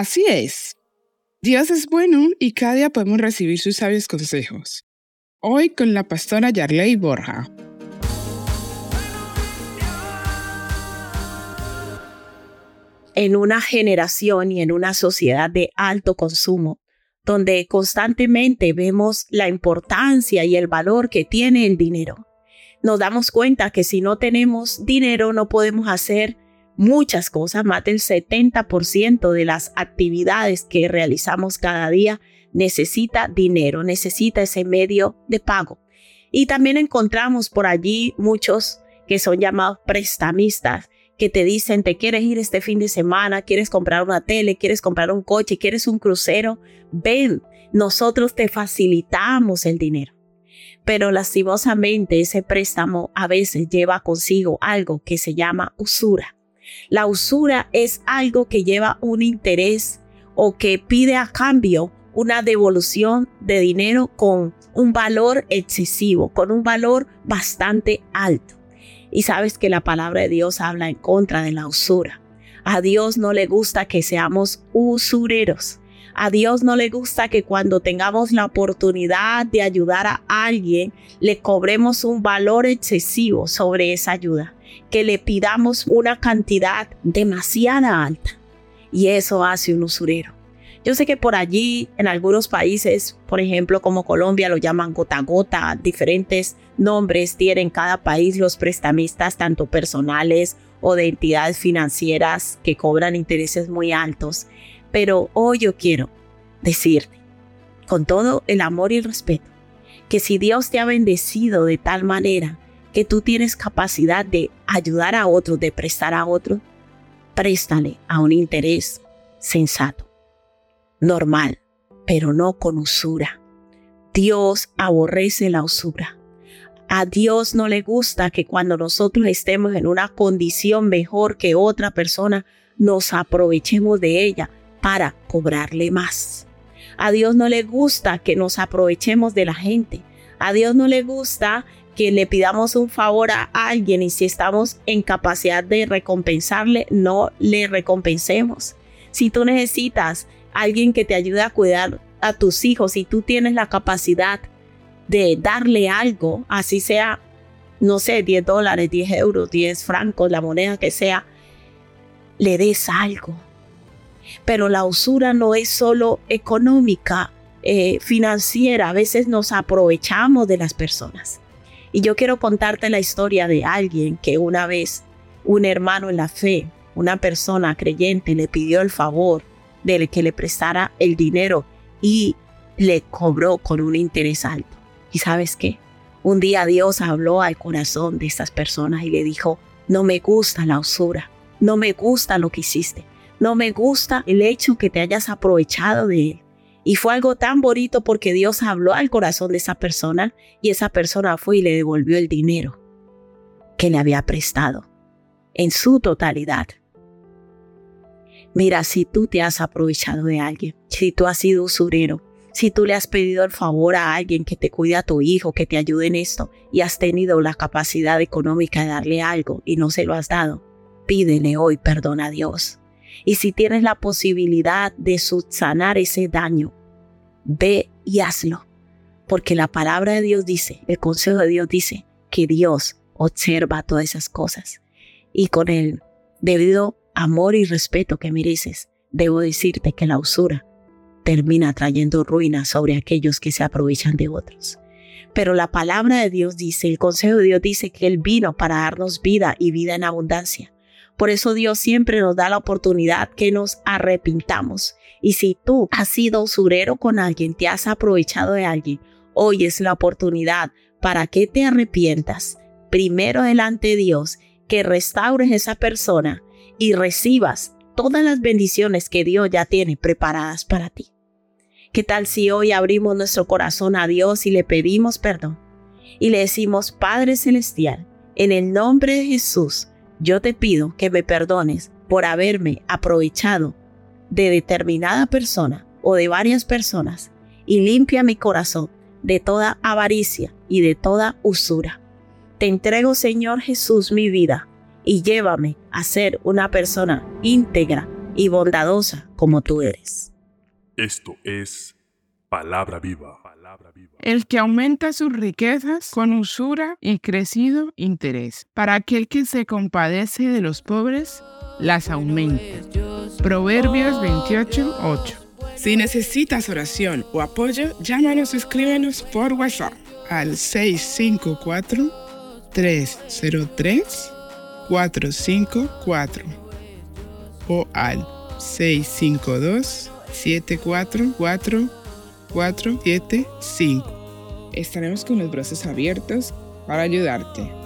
Así es. Dios es bueno y cada día podemos recibir sus sabios consejos. Hoy con la pastora Yarley Borja. En una generación y en una sociedad de alto consumo, donde constantemente vemos la importancia y el valor que tiene el dinero, nos damos cuenta que si no tenemos dinero no podemos hacer muchas cosas, más del 70% de las actividades que realizamos cada día necesita dinero, necesita ese medio de pago. Y también encontramos por allí muchos que son llamados prestamistas, que te dicen, te quieres ir este fin de semana, quieres comprar una tele, quieres comprar un coche, quieres un crucero, ven, nosotros te facilitamos el dinero. Pero lastimosamente ese préstamo a veces lleva consigo algo que se llama usura. La usura es algo que lleva un interés o que pide a cambio una devolución de dinero con un valor excesivo, con un valor bastante alto. Y sabes que la palabra de Dios habla en contra de la usura. A Dios no le gusta que seamos usureros. A Dios no le gusta que cuando tengamos la oportunidad de ayudar a alguien, le cobremos un valor excesivo sobre esa ayuda que le pidamos una cantidad demasiada alta. Y eso hace un usurero. Yo sé que por allí, en algunos países, por ejemplo como Colombia, lo llaman gota gota, diferentes nombres tienen cada país los prestamistas, tanto personales o de entidades financieras que cobran intereses muy altos. Pero hoy yo quiero decirte, con todo el amor y el respeto, que si Dios te ha bendecido de tal manera que tú tienes capacidad de ayudar a otros, de prestar a otros, préstale a un interés sensato, normal, pero no con usura. Dios aborrece la usura. A Dios no le gusta que cuando nosotros estemos en una condición mejor que otra persona, nos aprovechemos de ella para cobrarle más. A Dios no le gusta que nos aprovechemos de la gente. A Dios no le gusta que le pidamos un favor a alguien y si estamos en capacidad de recompensarle, no le recompensemos. Si tú necesitas alguien que te ayude a cuidar a tus hijos, y tú tienes la capacidad de darle algo, así sea, no sé, 10 dólares, 10 euros, 10 francos, la moneda que sea, le des algo. Pero la usura no es solo económica, eh, financiera, a veces nos aprovechamos de las personas. Y yo quiero contarte la historia de alguien que una vez un hermano en la fe, una persona creyente, le pidió el favor de que le prestara el dinero y le cobró con un interés alto. ¿Y sabes qué? Un día Dios habló al corazón de estas personas y le dijo, no me gusta la usura, no me gusta lo que hiciste, no me gusta el hecho que te hayas aprovechado de él. Y fue algo tan bonito porque Dios habló al corazón de esa persona y esa persona fue y le devolvió el dinero que le había prestado en su totalidad. Mira, si tú te has aprovechado de alguien, si tú has sido usurero, si tú le has pedido el favor a alguien que te cuide a tu hijo, que te ayude en esto y has tenido la capacidad económica de darle algo y no se lo has dado, pídele hoy perdón a Dios. Y si tienes la posibilidad de subsanar ese daño, ve y hazlo. Porque la palabra de Dios dice, el consejo de Dios dice que Dios observa todas esas cosas. Y con el debido amor y respeto que mereces, debo decirte que la usura termina trayendo ruina sobre aquellos que se aprovechan de otros. Pero la palabra de Dios dice, el consejo de Dios dice que Él vino para darnos vida y vida en abundancia. Por eso Dios siempre nos da la oportunidad que nos arrepintamos. Y si tú has sido usurero con alguien, te has aprovechado de alguien, hoy es la oportunidad para que te arrepientas primero delante de Dios, que restaures esa persona y recibas todas las bendiciones que Dios ya tiene preparadas para ti. ¿Qué tal si hoy abrimos nuestro corazón a Dios y le pedimos perdón? Y le decimos, Padre Celestial, en el nombre de Jesús, yo te pido que me perdones por haberme aprovechado de determinada persona o de varias personas y limpia mi corazón de toda avaricia y de toda usura. Te entrego, Señor Jesús, mi vida y llévame a ser una persona íntegra y bondadosa como tú eres. Esto es palabra viva. El que aumenta sus riquezas con usura y crecido interés. Para aquel que se compadece de los pobres, las aumenta. Proverbios 28, 8. Si necesitas oración o apoyo, llámanos o escríbenos por WhatsApp al 654-303-454 o al 652-744-475. Estaremos con los brazos abiertos para ayudarte.